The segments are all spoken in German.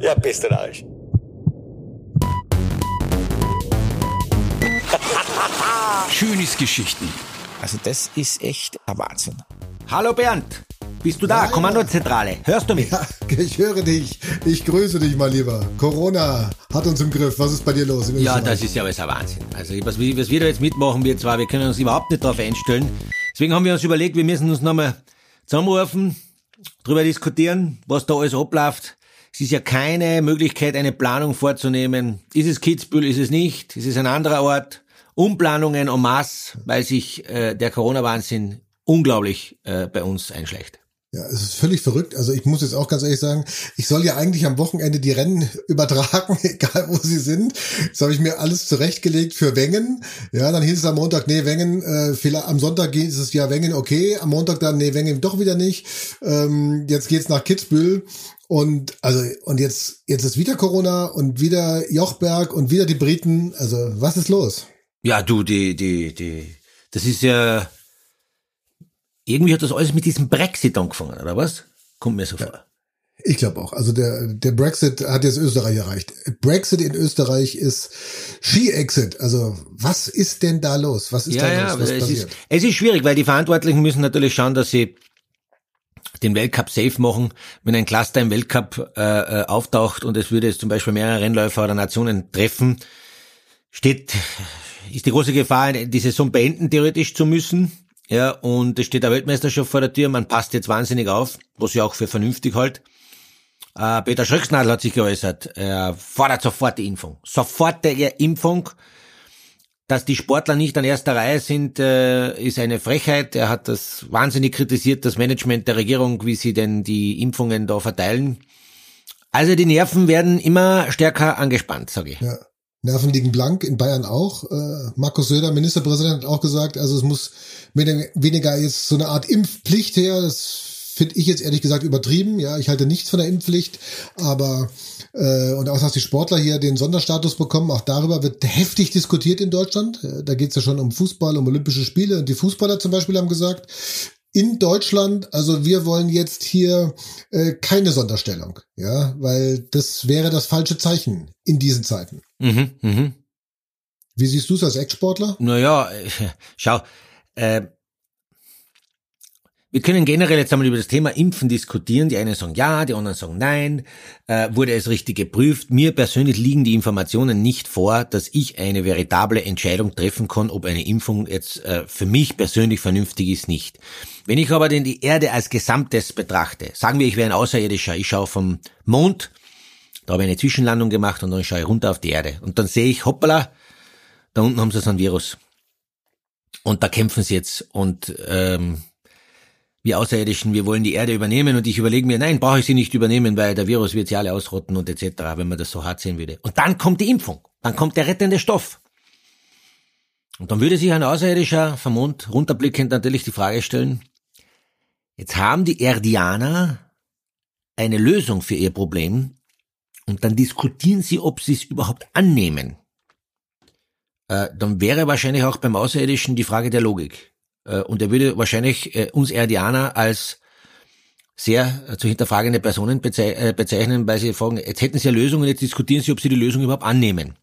Ja, bist du Arsch. Schönes Geschichten. Also das ist echt ein Wahnsinn. Hallo Bernd, bist du da? Ja, Kommandozentrale. Hörst du mich? Ja, ich höre dich. Ich grüße dich mal lieber. Corona hat uns im Griff. Was ist bei dir los? Ja, das ist ja alles ein Wahnsinn. Also was, wir- was wir da jetzt mitmachen, wir zwar, wir können uns überhaupt nicht darauf einstellen. Deswegen haben wir uns überlegt, wir müssen uns nochmal zusammenrufen, drüber diskutieren, was da alles abläuft. Es ist ja keine Möglichkeit, eine Planung vorzunehmen. Ist es Kitzbühel, ist es nicht? Ist es ein anderer Ort? Umplanungen en masse, weil sich äh, der Corona-Wahnsinn unglaublich äh, bei uns einschleicht. Ja, es ist völlig verrückt. Also ich muss jetzt auch ganz ehrlich sagen, ich soll ja eigentlich am Wochenende die Rennen übertragen, egal wo sie sind. Jetzt habe ich mir alles zurechtgelegt für Wengen. Ja, dann hieß es am Montag, nee, Wengen, äh, vielleicht am Sonntag ist es ja Wengen okay, am Montag dann, nee, Wengen doch wieder nicht. Ähm, jetzt geht's nach Kitzbühel. Und also und jetzt jetzt ist wieder Corona und wieder Jochberg und wieder die Briten. Also was ist los? Ja, du, die, die, die, das ist ja, irgendwie hat das alles mit diesem Brexit angefangen, oder was? Kommt mir so vor. Ich glaube auch. Also der, der Brexit hat jetzt Österreich erreicht. Brexit in Österreich ist Ski-Exit. Also was ist denn da los? Was ist Ja, da ja, los? Was es passiert? ist, es ist schwierig, weil die Verantwortlichen müssen natürlich schauen, dass sie den Weltcup safe machen. Wenn ein Cluster im Weltcup äh, äh, auftaucht und es würde jetzt zum Beispiel mehrere Rennläufer oder Nationen treffen, steht, ist die große Gefahr, die Saison beenden theoretisch zu müssen. Ja, und es steht eine Weltmeisterschaft vor der Tür, man passt jetzt wahnsinnig auf, was ich auch für vernünftig halt. Äh, Peter Schröcksnadel hat sich geäußert, er fordert sofort die Impfung. Sofortige Impfung. Dass die Sportler nicht an erster Reihe sind, äh, ist eine Frechheit. Er hat das wahnsinnig kritisiert, das Management der Regierung, wie sie denn die Impfungen da verteilen. Also die Nerven werden immer stärker angespannt, sage ich. Ja. Nerven liegen blank, in Bayern auch. Äh, Markus Söder, Ministerpräsident, hat auch gesagt, also es muss weniger jetzt so eine Art Impfpflicht her. Das finde ich jetzt ehrlich gesagt übertrieben. Ja, ich halte nichts von der Impfpflicht, aber äh, und auch, dass die Sportler hier den Sonderstatus bekommen, auch darüber wird heftig diskutiert in Deutschland. Äh, Da geht es ja schon um Fußball, um Olympische Spiele und die Fußballer zum Beispiel haben gesagt, in Deutschland, also wir wollen jetzt hier äh, keine Sonderstellung, ja, weil das wäre das falsche Zeichen in diesen Zeiten. Mhm, mhm. Wie siehst du es als Ex-Sportler? Naja, äh, schau, äh, wir können generell jetzt einmal über das Thema Impfen diskutieren. Die einen sagen ja, die anderen sagen nein. Äh, wurde es richtig geprüft? Mir persönlich liegen die Informationen nicht vor, dass ich eine veritable Entscheidung treffen kann, ob eine Impfung jetzt äh, für mich persönlich vernünftig ist, nicht. Wenn ich aber denn die Erde als Gesamtes betrachte, sagen wir, ich wäre ein Außerirdischer, ich schaue vom Mond, da habe ich eine Zwischenlandung gemacht und dann schaue ich runter auf die Erde. Und dann sehe ich, hoppala, da unten haben sie so ein Virus. Und da kämpfen sie jetzt. Und ähm, wir Außerirdischen, wir wollen die Erde übernehmen. Und ich überlege mir, nein, brauche ich sie nicht übernehmen, weil der Virus wird sie alle ausrotten und etc., wenn man das so hart sehen würde. Und dann kommt die Impfung. Dann kommt der rettende Stoff. Und dann würde sich ein Außerirdischer vom Mond runterblickend natürlich die Frage stellen, jetzt haben die Erdianer eine Lösung für ihr Problem und dann diskutieren sie, ob sie es überhaupt annehmen äh, dann wäre wahrscheinlich auch beim Außerirdischen die Frage der Logik. Äh, und er würde wahrscheinlich äh, uns Erdianer als sehr äh, zu hinterfragende Personen bezei bezeichnen, weil sie fragen, jetzt hätten sie eine Lösung und jetzt diskutieren sie, ob sie die Lösung überhaupt annehmen.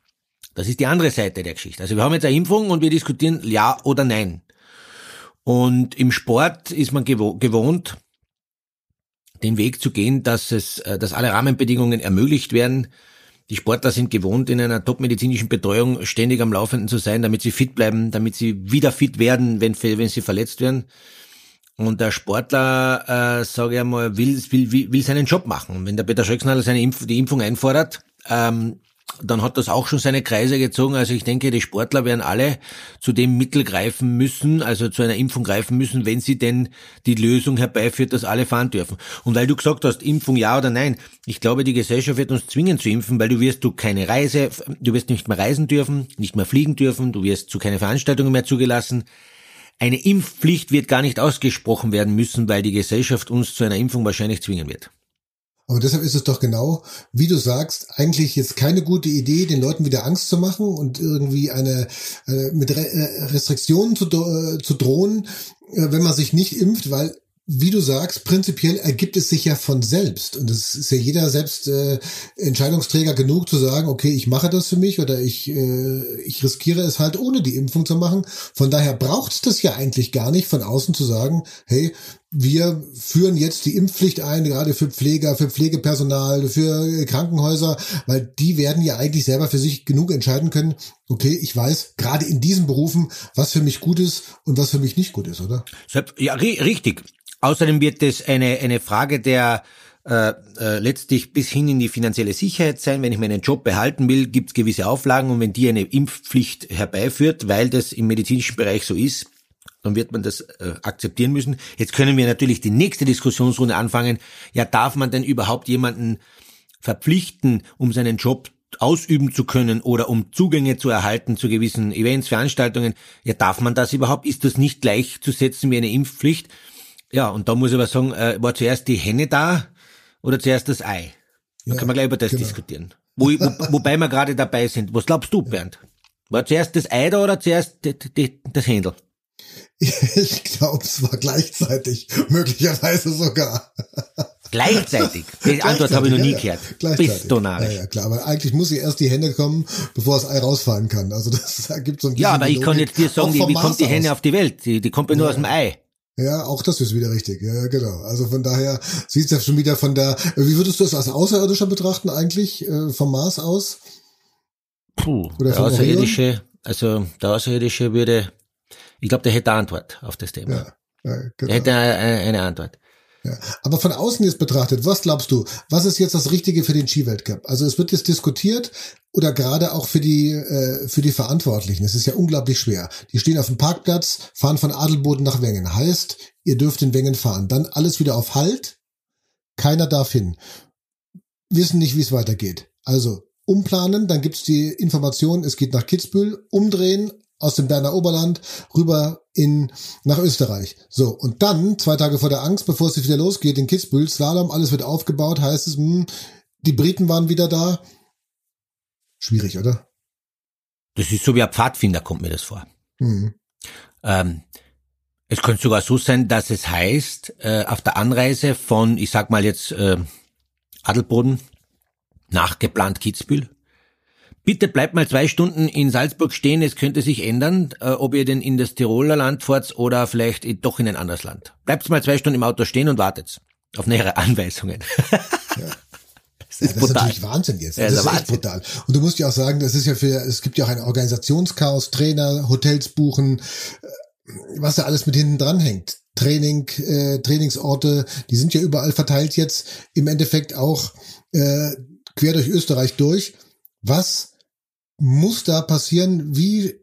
Das ist die andere Seite der Geschichte. Also wir haben jetzt eine Impfung und wir diskutieren ja oder nein. Und im Sport ist man gewo gewohnt, den Weg zu gehen, dass es, dass alle Rahmenbedingungen ermöglicht werden, die Sportler sind gewohnt, in einer topmedizinischen Betreuung ständig am Laufenden zu sein, damit sie fit bleiben, damit sie wieder fit werden, wenn, wenn sie verletzt werden. Und der Sportler, äh, sage ich einmal, will, will, will, seinen Job machen. Wenn der Peter Schöcksnadel seine Impf die Impfung einfordert, ähm, dann hat das auch schon seine Kreise gezogen. Also ich denke, die Sportler werden alle zu dem Mittel greifen müssen, also zu einer Impfung greifen müssen, wenn sie denn die Lösung herbeiführt, dass alle fahren dürfen. Und weil du gesagt hast, Impfung ja oder nein, ich glaube, die Gesellschaft wird uns zwingen zu impfen, weil du wirst du keine Reise, du wirst nicht mehr reisen dürfen, nicht mehr fliegen dürfen, du wirst zu keine Veranstaltungen mehr zugelassen. Eine Impfpflicht wird gar nicht ausgesprochen werden müssen, weil die Gesellschaft uns zu einer Impfung wahrscheinlich zwingen wird. Aber deshalb ist es doch genau, wie du sagst, eigentlich jetzt keine gute Idee, den Leuten wieder Angst zu machen und irgendwie eine äh, mit Re äh, Restriktionen zu, äh, zu drohen, äh, wenn man sich nicht impft, weil wie du sagst, prinzipiell ergibt es sich ja von selbst. Und es ist ja jeder selbst äh, Entscheidungsträger genug zu sagen, okay, ich mache das für mich oder ich, äh, ich riskiere es halt ohne die Impfung zu machen. Von daher braucht es das ja eigentlich gar nicht von außen zu sagen, hey, wir führen jetzt die Impfpflicht ein, gerade für Pfleger, für Pflegepersonal, für Krankenhäuser, weil die werden ja eigentlich selber für sich genug entscheiden können, okay, ich weiß gerade in diesen Berufen, was für mich gut ist und was für mich nicht gut ist, oder? Ja, richtig. Außerdem wird es eine, eine Frage der äh, äh, letztlich bis hin in die finanzielle Sicherheit sein. Wenn ich meinen Job behalten will, gibt es gewisse Auflagen und wenn die eine Impfpflicht herbeiführt, weil das im medizinischen Bereich so ist, dann wird man das äh, akzeptieren müssen. Jetzt können wir natürlich die nächste Diskussionsrunde anfangen. Ja, darf man denn überhaupt jemanden verpflichten, um seinen Job ausüben zu können oder um Zugänge zu erhalten zu gewissen Events, Veranstaltungen? Ja, darf man das überhaupt? Ist das nicht gleichzusetzen wie eine Impfpflicht? Ja, und da muss ich aber sagen, äh, war zuerst die Henne da oder zuerst das Ei? Da ja, können wir gleich über das genau. diskutieren. Wo, wo, wobei wir gerade dabei sind. Was glaubst du, Bernd? War zuerst das Ei da oder zuerst die, die, das Händel? Ich glaube, es war gleichzeitig, möglicherweise sogar. Gleichzeitig? Die Antwort habe ich noch nie ja, gehört. Gleichzeitig. Bist du Ja, ja, klar, aber eigentlich muss sie erst die Hände kommen, bevor das Ei rausfallen kann. Also das ergibt so ein bisschen Ja, aber ich kann jetzt dir sagen, wie kommt die Henne auf die Welt? Die, die kommt ja nur aus dem Ei. Ja, auch das ist wieder richtig. Ja, genau. Also von daher sieht es ja schon wieder von der, wie würdest du es als Außerirdischer betrachten eigentlich, äh, vom Mars aus? Puh, Oder der Außerirdische, also der Außerirdische würde, ich glaube, der hätte eine Antwort auf das Thema. Ja, ja, genau. Der hätte eine, eine Antwort. Ja. Aber von außen jetzt betrachtet, was glaubst du, was ist jetzt das Richtige für den Skiweltcup? Also es wird jetzt diskutiert oder gerade auch für die äh, für die Verantwortlichen. Es ist ja unglaublich schwer. Die stehen auf dem Parkplatz, fahren von Adelboden nach Wengen. Heißt, ihr dürft in Wengen fahren. Dann alles wieder auf Halt. Keiner darf hin. Wissen nicht, wie es weitergeht. Also umplanen, dann gibt's die Information, es geht nach Kitzbühel, umdrehen, aus dem Berner Oberland rüber in, nach Österreich. So. Und dann, zwei Tage vor der Angst, bevor es wieder losgeht, in Kitzbühel, Slalom, alles wird aufgebaut, heißt es, mh, hm, die Briten waren wieder da. Schwierig, oder? Das ist so wie ein Pfadfinder, kommt mir das vor. Mhm. Ähm, es könnte sogar so sein, dass es heißt, äh, auf der Anreise von, ich sag mal jetzt, äh, Adelboden nach geplant Kitzbühel, Bitte bleibt mal zwei Stunden in Salzburg stehen, es könnte sich ändern, äh, ob ihr denn in das Tiroler Land fahrt oder vielleicht doch in ein anderes Land. Bleibt mal zwei Stunden im Auto stehen und wartet auf nähere Anweisungen. Ja. Das ist, ja, das ist natürlich Wahnsinn jetzt. Das, ja, das ist echt brutal. Und du musst ja auch sagen, das ist ja für, es gibt ja auch ein Organisationschaos, Trainer, Hotels buchen, äh, was da alles mit hinten dran hängt. Training, äh, Trainingsorte, die sind ja überall verteilt jetzt, im Endeffekt auch äh, quer durch Österreich durch. Was muss da passieren? Wie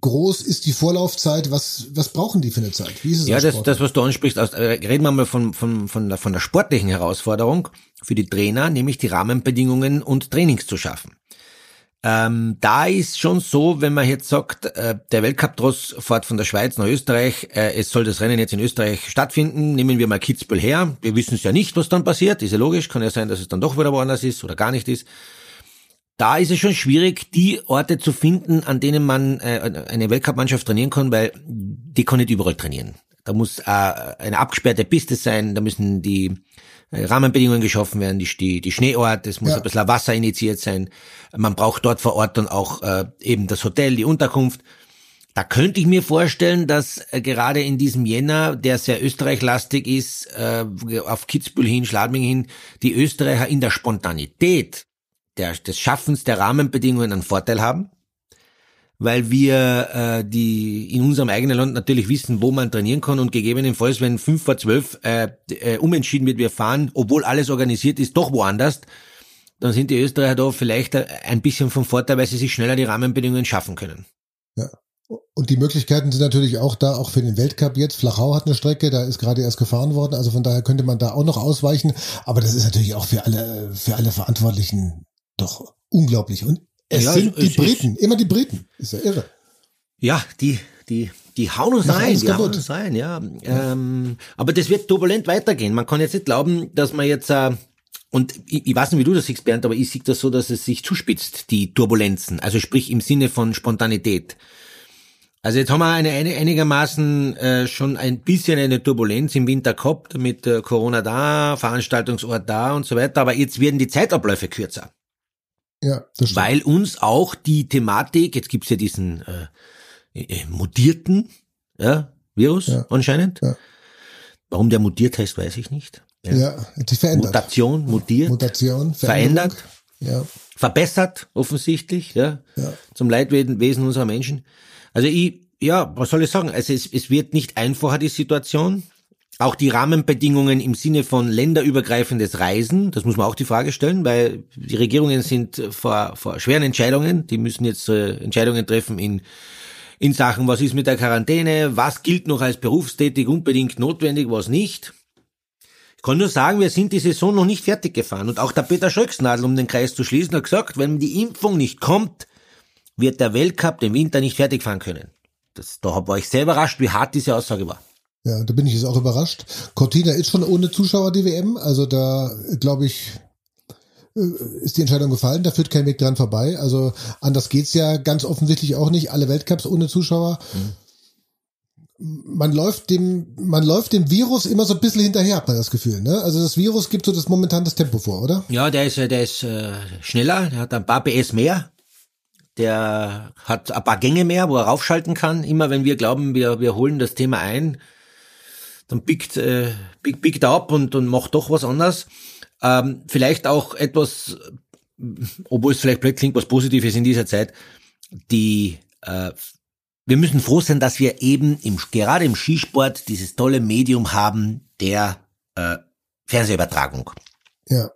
groß ist die Vorlaufzeit? Was, was brauchen die für eine Zeit? Wie ist es ja, das, das, was du ansprichst, aus, äh, reden wir mal von, von, von, der, von der sportlichen Herausforderung für die Trainer, nämlich die Rahmenbedingungen und Trainings zu schaffen. Ähm, da ist schon so, wenn man jetzt sagt, äh, der Weltcup-Tross fährt von der Schweiz nach Österreich, äh, es soll das Rennen jetzt in Österreich stattfinden, nehmen wir mal Kitzbühel her. Wir wissen es ja nicht, was dann passiert, ist ja logisch, kann ja sein, dass es dann doch wieder woanders ist oder gar nicht ist da ist es schon schwierig, die Orte zu finden, an denen man äh, eine Weltcup-Mannschaft trainieren kann, weil die kann nicht überall trainieren. Da muss äh, eine abgesperrte Piste sein, da müssen die äh, Rahmenbedingungen geschaffen werden, die, die, die Schneeort, es muss ja. ein bisschen Wasser initiiert sein. Man braucht dort vor Ort dann auch äh, eben das Hotel, die Unterkunft. Da könnte ich mir vorstellen, dass äh, gerade in diesem Jänner, der sehr österreichlastig ist, äh, auf Kitzbühel hin, Schladming hin, die Österreicher in der Spontanität der, des Schaffens der Rahmenbedingungen einen Vorteil haben, weil wir äh, die in unserem eigenen Land natürlich wissen, wo man trainieren kann und gegebenenfalls, wenn fünf vor zwölf äh, äh, umentschieden wird, wir fahren, obwohl alles organisiert ist, doch woanders, dann sind die Österreicher da vielleicht ein bisschen vom Vorteil, weil sie sich schneller die Rahmenbedingungen schaffen können. Ja. Und die Möglichkeiten sind natürlich auch da, auch für den Weltcup jetzt. Flachau hat eine Strecke, da ist gerade erst gefahren worden, also von daher könnte man da auch noch ausweichen. Aber das ist natürlich auch für alle, für alle Verantwortlichen doch unglaublich. Und es ja, sind die Briten, immer die Briten. Ist ja irre. Ja, die, die, die hauen uns Nach ein, die hauen uns ein, ja. Ähm, aber das wird turbulent weitergehen. Man kann jetzt nicht glauben, dass man jetzt, äh, und ich, ich weiß nicht, wie du das siehst, Bernd, aber ich sehe das so, dass es sich zuspitzt, die Turbulenzen. Also sprich im Sinne von Spontanität. Also jetzt haben wir eine, eine einigermaßen äh, schon ein bisschen eine Turbulenz im Winter gehabt mit äh, Corona da, Veranstaltungsort da und so weiter, aber jetzt werden die Zeitabläufe kürzer. Ja, das stimmt. Weil uns auch die Thematik, jetzt gibt's ja diesen äh, äh, mutierten ja, Virus Ja. anscheinend. Ja. Warum der mutiert heißt, weiß ich nicht. ja, hat sich verändert. Mutation, mutiert, Mutation, verändert, Veränderung. verbessert offensichtlich, ja, Ja, zum Leidwesen Wesen unserer Menschen. Also ich, ja, was soll ich sagen? Also es, es wird nicht einfacher, die Situation. Auch die Rahmenbedingungen im Sinne von länderübergreifendes Reisen, das muss man auch die Frage stellen, weil die Regierungen sind vor, vor schweren Entscheidungen. Die müssen jetzt äh, Entscheidungen treffen in, in Sachen, was ist mit der Quarantäne, was gilt noch als berufstätig unbedingt notwendig, was nicht. Ich kann nur sagen, wir sind die Saison noch nicht fertig gefahren. Und auch der Peter Schröcksnadel, um den Kreis zu schließen, hat gesagt, wenn die Impfung nicht kommt, wird der Weltcup den Winter nicht fertig fahren können. Das, da war ich sehr überrascht, wie hart diese Aussage war. Ja, da bin ich jetzt auch überrascht. Cortina ist schon ohne Zuschauer die WM, also da glaube ich äh, ist die Entscheidung gefallen, da führt kein Weg dran vorbei. Also anders geht's ja ganz offensichtlich auch nicht. Alle Weltcups ohne Zuschauer. Man läuft dem, man läuft dem Virus immer so ein bisschen hinterher, hat man das Gefühl. Ne? Also das Virus gibt so das momentan das Tempo vor, oder? Ja, der ist, der ist äh, schneller, der hat ein paar PS mehr. Der hat ein paar Gänge mehr, wo er raufschalten kann. Immer wenn wir glauben, wir, wir holen das Thema ein, dann biegt, äh, biegt, biegt ab und, und macht doch was anderes. Ähm, vielleicht auch etwas, obwohl es vielleicht blöd klingt, was Positives in dieser Zeit. Die, äh, wir müssen froh sein, dass wir eben im, gerade im Skisport dieses tolle Medium haben der äh, Fernsehübertragung Ja.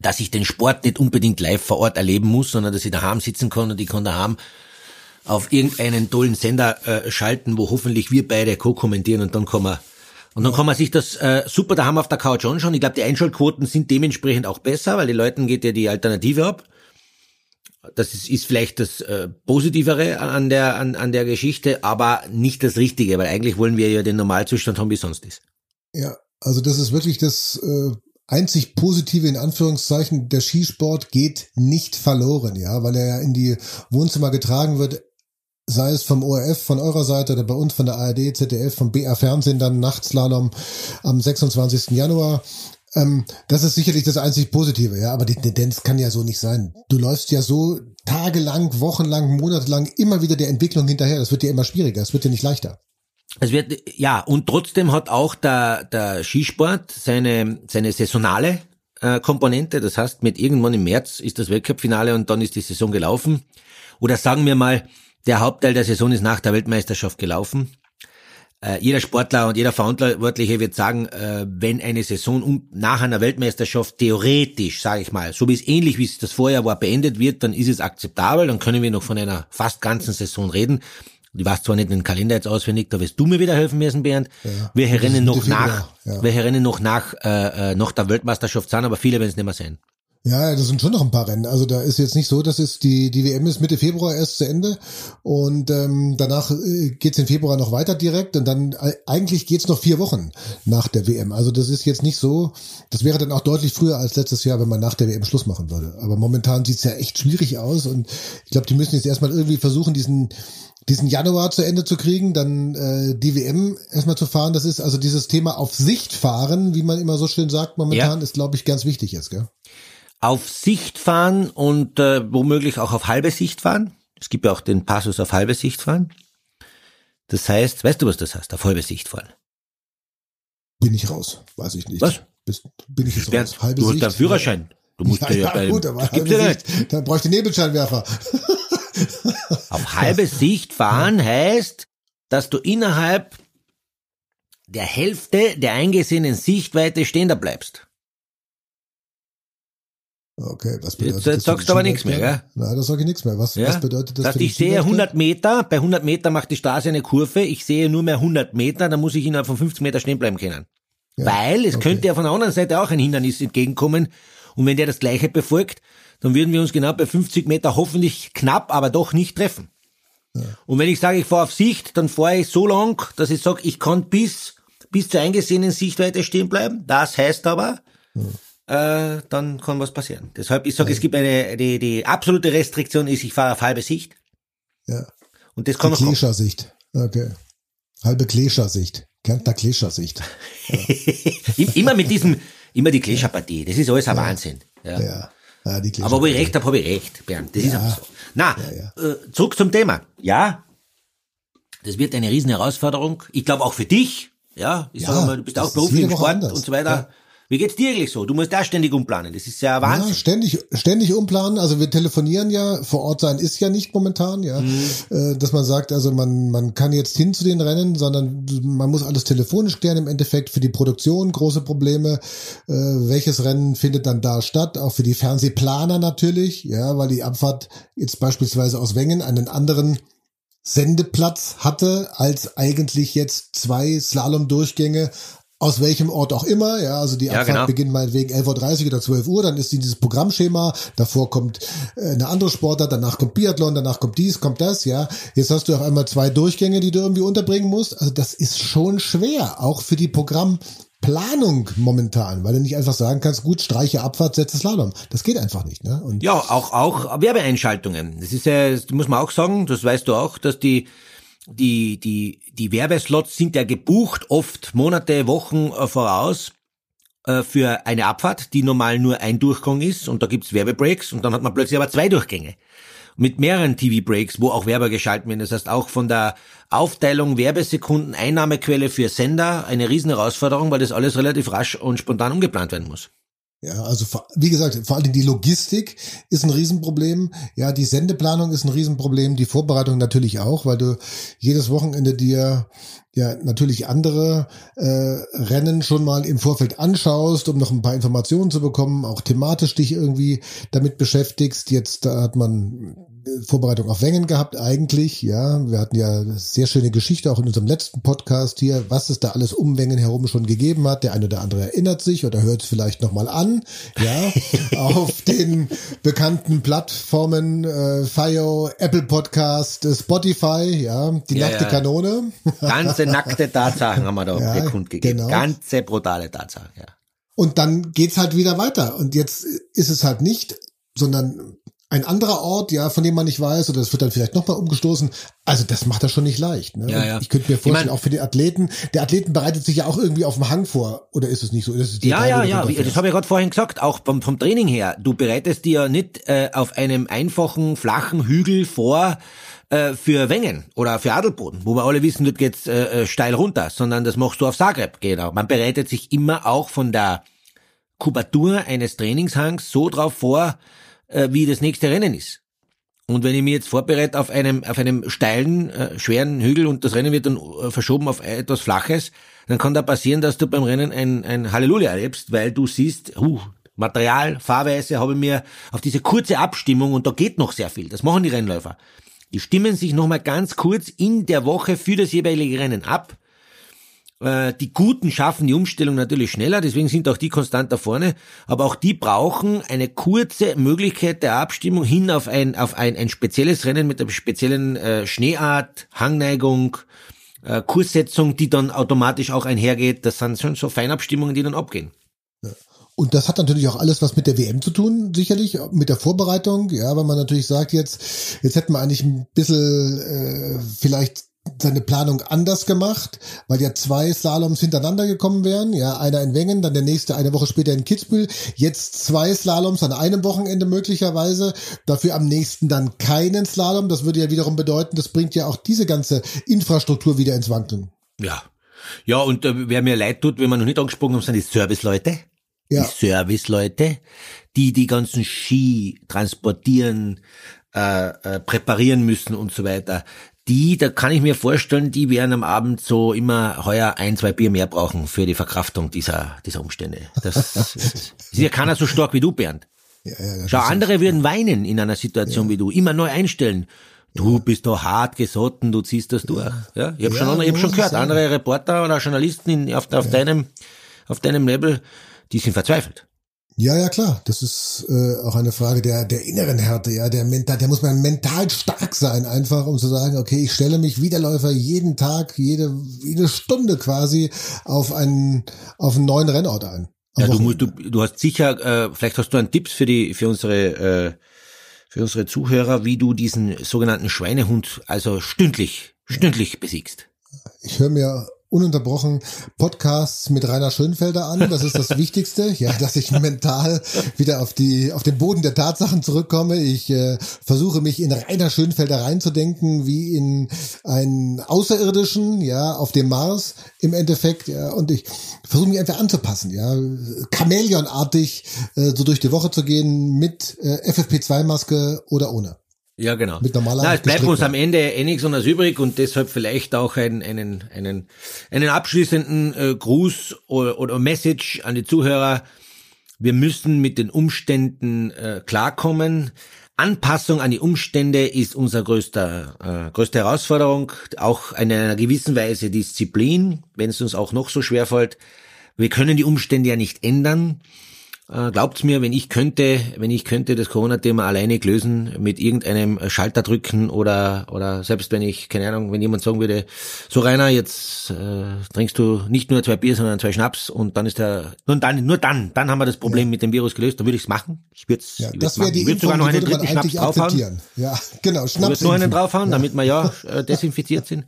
dass ich den Sport nicht unbedingt live vor Ort erleben muss, sondern dass ich daheim sitzen kann und ich kann daheim auf irgendeinen tollen Sender äh, schalten, wo hoffentlich wir beide co-kommentieren und dann kann man und dann kann man sich das äh, super daheim auf der Couch anschauen. Ich glaube, die Einschaltquoten sind dementsprechend auch besser, weil die Leuten geht ja die Alternative ab. Das ist, ist vielleicht das äh, Positivere an der, an, an der Geschichte, aber nicht das Richtige, weil eigentlich wollen wir ja den Normalzustand haben, wie sonst ist. Ja, also das ist wirklich das äh, einzig Positive in Anführungszeichen. Der Skisport geht nicht verloren, ja, weil er ja in die Wohnzimmer getragen wird, sei es vom ORF von eurer Seite oder bei uns von der ARD, ZDF, vom BR Fernsehen dann Nachtslalom am 26. Januar. Ähm, das ist sicherlich das einzig Positive, ja, aber die Tendenz kann ja so nicht sein. Du läufst ja so tagelang, wochenlang, monatelang immer wieder der Entwicklung hinterher. Das wird ja immer schwieriger, es wird ja nicht leichter. Es wird, ja, und trotzdem hat auch der, der Skisport seine, seine saisonale äh, Komponente. Das heißt, mit irgendwann im März ist das Weltcup-Finale und dann ist die Saison gelaufen. Oder sagen wir mal, der Hauptteil der Saison ist nach der Weltmeisterschaft gelaufen. Äh, jeder Sportler und jeder Verantwortliche wird sagen, äh, wenn eine Saison um, nach einer Weltmeisterschaft theoretisch, sage ich mal, so wie es ähnlich wie es das vorher war, beendet wird, dann ist es akzeptabel, dann können wir noch von einer fast ganzen Saison reden. Ich weiß zwar nicht den Kalender jetzt auswendig, da wirst du mir wieder helfen müssen, Bernd. Ja. Ist Rennen noch nach, ja. welche Rennen noch nach, äh, äh, nach der Weltmeisterschaft sind, aber viele werden es nicht mehr sein. Ja, das sind schon noch ein paar Rennen. Also da ist jetzt nicht so, dass es die die WM ist Mitte Februar erst zu Ende und ähm, danach äh, geht's im Februar noch weiter direkt und dann äh, eigentlich geht's noch vier Wochen nach der WM. Also das ist jetzt nicht so. Das wäre dann auch deutlich früher als letztes Jahr, wenn man nach der WM Schluss machen würde. Aber momentan sieht's ja echt schwierig aus und ich glaube, die müssen jetzt erstmal irgendwie versuchen, diesen diesen Januar zu Ende zu kriegen, dann äh, die WM erstmal zu fahren. Das ist also dieses Thema auf Sicht fahren, wie man immer so schön sagt momentan, Ja. ist glaube ich ganz wichtig jetzt, gell? Auf Sicht fahren und äh, womöglich auch auf halbe Sicht fahren. Es gibt ja auch den Passus auf halbe Sicht fahren. Das heißt, weißt du, was das heißt, auf halbe Sicht fahren? Bin ich raus, weiß ich nicht. Was? Bist, bin ich jetzt raus? Halbe du hast Sicht. einen Führerschein. Du musst Ja, ja, ja, bei gut, aber halbe ja. Sicht, dann bräuchte ich Nebelscheinwerfer. Auf halbe Sicht fahren heißt, dass du innerhalb der Hälfte der eingesehenen Sichtweite stehen da bleibst. Okay, was Jetzt- bedeutet jetzt das? für sagst du aber nichts mehr, Schienenverkehr? Nein, das sage ich nichts mehr. Was, Ja? was bedeutet das dass ich sehe Schienenverkehr? 100 Meter, bei 100 Meter macht die Straße eine Kurve, ich sehe nur mehr 100 Meter, dann muss ich innerhalb von 50 Meter stehen bleiben können. Ja, Weil es okay. könnte ja von der anderen Seite auch ein Hindernis entgegenkommen und wenn der das gleiche befolgt, dann würden wir uns genau bei 50 Meter hoffentlich knapp, aber doch nicht treffen. Und wenn ich sage, ich fahre auf Sicht, dann fahre ich so lang, dass ich sage, ich kann bis, bis zur eingesehenen Sichtweite stehen bleiben. Das heißt aber, äh, dann kann was passieren. Deshalb, ich sage, es gibt eine, die, die absolute Restriktion ist, ich fahre auf halbe Sicht. Ja, Und das kann die noch kommen. Klischeesicht. Okay. Halbe Klescher-Sicht. Kärntner Klescher-Sicht. Ja. immer mit diesem, immer die Klescher-Partie. Das ist alles ein Wahnsinn. Ja. ja. ja die Aber ob ich recht habe, habe ich recht, Bernd. Das ist einfach so. Na, äh, zurück zum Thema. Ja, das wird eine riesen Herausforderung. Ich glaube auch für dich. Ja, ich sage mal, du bist auch Profi im Sport und so weiter. Wie geht's dir eigentlich so? Du musst da ständig umplanen. Das ist ja Wahnsinn. Ja, ständig, ständig umplanen. Also wir telefonieren ja, vor Ort sein ist ja nicht momentan, ja. Mhm. Äh, dass man sagt, also man, man kann jetzt hin zu den Rennen, sondern man muss alles telefonisch klären im Endeffekt. Für die Produktion große Probleme. Äh, welches Rennen findet dann da statt? Auch für die Fernsehplaner natürlich, ja, weil die Abfahrt jetzt beispielsweise aus Wengen einen anderen Sendeplatz hatte als eigentlich jetzt zwei Slalom-Durchgänge aus welchem Ort auch immer, ja, also die Abfahrt ja, genau. beginnt meinetwegen 11.30 Uhr oder 12 Uhr, dann ist dieses Programmschema, davor kommt äh, eine andere Sportart, danach kommt Biathlon, danach kommt dies, kommt das, ja. Jetzt hast du auf einmal zwei Durchgänge, die du irgendwie unterbringen musst. Also das ist schon schwer, auch für die Programmplanung momentan, weil du nicht einfach sagen kannst, gut, streiche Abfahrt, setze Slalom. Das geht einfach nicht. Ne? Und ja, auch, auch Werbeeinschaltungen. Das ist ja, das muss man auch sagen, das weißt du auch, dass die die, die, die Werbeslots sind ja gebucht, oft Monate, Wochen äh, voraus äh, für eine Abfahrt, die normal nur ein Durchgang ist und da gibt's Werbebreaks und dann hat man plötzlich aber zwei Durchgänge mit mehreren TV-Breaks, wo auch Werber geschalten werden. Das heißt auch von der Aufteilung Werbesekunden, Einnahmequelle für Sender eine riesen Herausforderung, weil das alles relativ rasch und spontan umgeplant werden muss. Ja, also wie gesagt, vor allem die Logistik ist ein Riesenproblem. Ja, die Sendeplanung ist ein Riesenproblem, die Vorbereitung natürlich auch, weil du jedes Wochenende dir ja natürlich andere äh, Rennen schon mal im Vorfeld anschaust, um noch ein paar Informationen zu bekommen, auch thematisch dich irgendwie damit beschäftigst. Jetzt da hat man Vorbereitung auf Wengen gehabt eigentlich, ja. Wir hatten ja eine sehr schöne Geschichte auch in unserem letzten Podcast hier, was es da alles um Wengen herum schon gegeben hat. Der eine oder andere erinnert sich oder hört es vielleicht nochmal an, ja. auf den bekannten Plattformen äh, Fio, Apple Podcast, äh, Spotify, ja, die ja, nackte ja. Kanone. Ganze nackte Tatsachen haben wir da ja, gegeben. Genau. Ganze brutale Tatsachen, ja. Und dann geht's halt wieder weiter. Und jetzt ist es halt nicht, sondern ein anderer Ort, ja, von dem man nicht weiß, oder es wird dann vielleicht nochmal umgestoßen. Also das macht das schon nicht leicht. Ne? Ja, ja. Ich könnte mir vorstellen, ich mein, auch für die Athleten, der Athleten bereitet sich ja auch irgendwie auf dem Hang vor, oder ist es nicht so? Ist ja, ja, ja, das habe ich gerade vorhin gesagt, auch vom, vom Training her. Du bereitest dir ja nicht äh, auf einem einfachen, flachen Hügel vor, äh, für Wengen oder für Adelboden, wo wir alle wissen, dort geht's äh, äh, steil runter, sondern das machst du auf Zagreb, genau. Man bereitet sich immer auch von der Kubatur eines Trainingshangs so drauf vor, äh, wie das nächste Rennen ist. Und wenn ich mich jetzt vorbereite auf einem, auf einem steilen, äh, schweren Hügel und das Rennen wird dann äh, verschoben auf etwas Flaches, dann kann da passieren, dass du beim Rennen ein, ein Halleluja erlebst, weil du siehst, huh, Material, Fahrweise habe ich mir auf diese kurze Abstimmung und da geht noch sehr viel. Das machen die Rennläufer. Die stimmen sich nochmal ganz kurz in der Woche für das jeweilige Rennen ab äh, die Guten schaffen die Umstellung natürlich schneller, deswegen sind auch die konstant da vorne, aber auch die brauchen eine kurze Möglichkeit der Abstimmung hin auf ein, auf ein, ein spezielles Rennen mit einer speziellen äh, Schneeart, Hangneigung, äh, Kurssetzung, die dann automatisch auch einhergeht. Das sind schon so Feinabstimmungen, die dann abgehen. Und das hat natürlich auch alles was mit der WM zu tun, sicherlich, mit der Vorbereitung. Ja, weil man natürlich sagt jetzt, jetzt hätten wir eigentlich ein bisschen äh, vielleicht seine Planung anders gemacht, weil ja zwei Slaloms hintereinander gekommen wären. Ja, einer in Wengen, dann der nächste eine Woche später in Kitzbühel. Jetzt zwei Slaloms an einem Wochenende möglicherweise. Dafür am nächsten dann keinen Slalom. Das würde ja wiederum bedeuten, das bringt ja auch diese ganze Infrastruktur wieder ins Wanken. Ja. Ja, und äh, wer mir leid tut, wenn man noch nicht angesprochen haben, sind die Serviceleute. Ja. Die Serviceleute, die die ganzen Ski transportieren, äh, äh, präparieren müssen und so weiter die, da kann ich mir vorstellen, die werden am Abend so immer heuer ein, zwei Bier mehr brauchen für die Verkraftung dieser, dieser Umstände. Das ist ja keiner so stark wie du, Bernd. Ja, ja, Schau, andere würden weinen in einer Situation ja. wie du, immer neu einstellen. Du bist doch hart gesotten, du ziehst das durch. Ja, ich habe schon, ich hab schon gehört, andere Reporter oder Journalisten in, auf, auf deinem, auf deinem Level, die sind verzweifelt. Ja, ja, klar. Das ist äh, auch eine Frage der, der inneren Härte, ja, der mental, der muss man mental stark sein, einfach, um zu sagen, okay, ich stelle mich wie der Läufer jeden Tag, jede, jede Stunde quasi auf einen, auf einen neuen Rennort ein. Ja, du, musst, du, du hast sicher, äh, vielleicht hast du einen Tipps für die, für unsere, äh, für unsere Zuhörer, wie du diesen sogenannten Schweinehund also stündlich stündlich besiegst. Ich höre mir ununterbrochen Podcasts mit Rainer Schönfelder an. Das ist das Wichtigste, ja, dass ich mental wieder auf die auf den Boden der Tatsachen zurückkomme. Ich äh, versuche mich in Rainer Schönfelder reinzudenken, wie in einen Außerirdischen, ja, auf dem Mars im Endeffekt, ja, und ich versuche mich einfach anzupassen, ja, Chamäleonartig äh, so durch die Woche zu gehen mit äh, FFP2-Maske oder ohne. Ja, genau. Mit normaler Na, es bleibt uns am Ende eh nichts anderes übrig und deshalb vielleicht auch ein, einen, einen, einen abschließenden äh, Gruß oder, oder Message an die Zuhörer. Wir müssen mit den Umständen äh, klarkommen. Anpassung an die Umstände ist unser größter, äh, größte Herausforderung. Auch in einer gewissen Weise Disziplin, wenn es uns auch noch so schwer fällt. Wir können die Umstände ja nicht ändern. Äh, Glaubt's mir, wenn ich könnte, wenn ich könnte das Corona-Thema alleine lösen mit irgendeinem Schalter drücken oder oder selbst wenn ich keine Ahnung, wenn jemand sagen würde, so Rainer, jetzt äh, trinkst du nicht nur zwei Bier, sondern zwei Schnaps und dann ist der nur dann nur dann dann haben wir das Problem mit dem Virus gelöst, dann würde ich's machen. Ich würde es Ja, ich das machen. die Ich würd Info, sogar noch einen würde dritten Schnaps eigentlich draufhauen. Ja, genau, Ich Schnaps. würde nur einen draufhauen, damit wir ja äh, desinfiziert sind.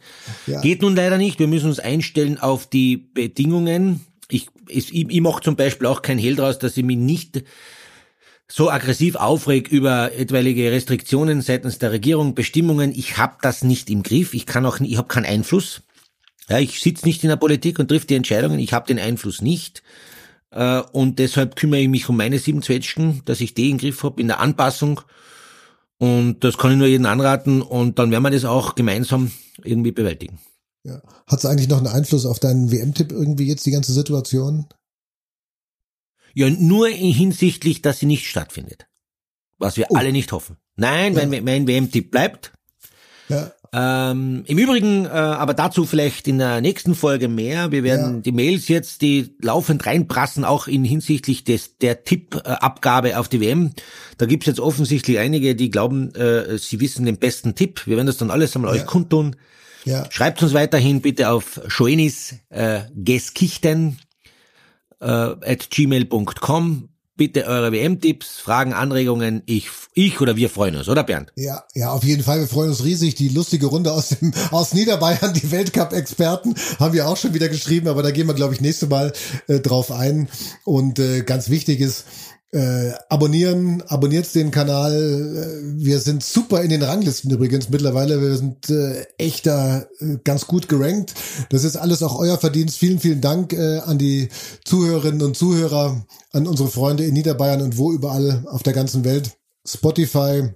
Ja. Geht nun leider nicht. Wir müssen uns einstellen auf die Bedingungen. Ich, ich, ich mache zum Beispiel auch kein Hehl draus, dass ich mich nicht so aggressiv aufreg über etwaige Restriktionen seitens der Regierung, Bestimmungen. Ich habe das nicht im Griff. Ich kann auch, ich habe keinen Einfluss. Ja, ich sitze nicht in der Politik und triff die Entscheidungen. Ich habe den Einfluss nicht. Äh, Und deshalb kümmere ich mich um meine sieben Zwetschgen, dass ich die im Griff habe in der Anpassung. Und das kann ich nur jedem anraten. Und dann werden wir das auch gemeinsam irgendwie bewältigen. Ja. Hat es eigentlich noch einen Einfluss auf deinen WM-Tipp irgendwie jetzt, die ganze Situation? Ja, nur hinsichtlich, dass sie nicht stattfindet. Was wir Oh. alle nicht hoffen. Nein, Ja. wenn mein WM-Tipp bleibt. Ja, Ähm, Im Übrigen, äh, aber dazu vielleicht in der nächsten Folge mehr. Wir werden Ja. die Mails jetzt, die laufend reinprassen, auch in hinsichtlich des der Tippabgabe auf die WM. Da gibt's jetzt offensichtlich einige, die glauben, äh, sie wissen den besten Tipp. Wir werden das dann alles einmal Ja. euch kundtun. Ja. Schreibt uns weiterhin bitte auf schoenis äh, äh, at gmail.com. Bitte eure WM-Tipps, Fragen, Anregungen. Ich, ich oder wir freuen uns, oder Bernd? Ja, ja, auf jeden Fall. Wir freuen uns riesig. Die lustige Runde aus dem, aus Niederbayern, die Weltcup-Experten, haben wir auch schon wieder geschrieben, aber da gehen wir, glaube ich, nächste Mal äh, drauf ein. Und äh, ganz wichtig ist, äh, abonnieren, abonniert den Kanal. Äh, Wir sind super in den Ranglisten übrigens mittlerweile. Wir sind äh, echt da äh, ganz gut gerankt. Das ist alles auch euer Verdienst. Vielen, vielen Dank äh, an die Zuhörerinnen und Zuhörer, an unsere Freunde in Niederbayern und wo überall auf der ganzen Welt. Spotify,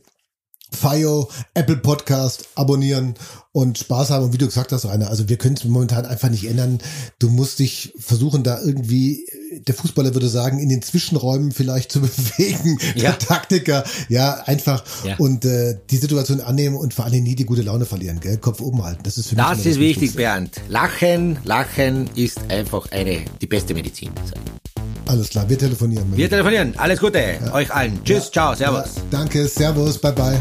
FIO, Apple Podcast abonnieren und Spaß haben. Und wie du gesagt hast, Rainer, also wir können es momentan einfach nicht ändern. Du musst dich versuchen, da irgendwie, der Fußballer würde sagen, in den Zwischenräumen vielleicht zu bewegen. Ja. Der Taktiker, ja, einfach. Ja. Und äh, die Situation annehmen und vor allem nie die gute Laune verlieren, gell? Kopf oben halten. Das ist für mich Das ist wichtig. Bernd. Lachen, Lachen ist einfach eine, die beste Medizin. Alles klar, wir telefonieren. Wir telefonieren. Alles Gute euch allen. Tschüss, ciao, servus. Danke, Servus, bye bye.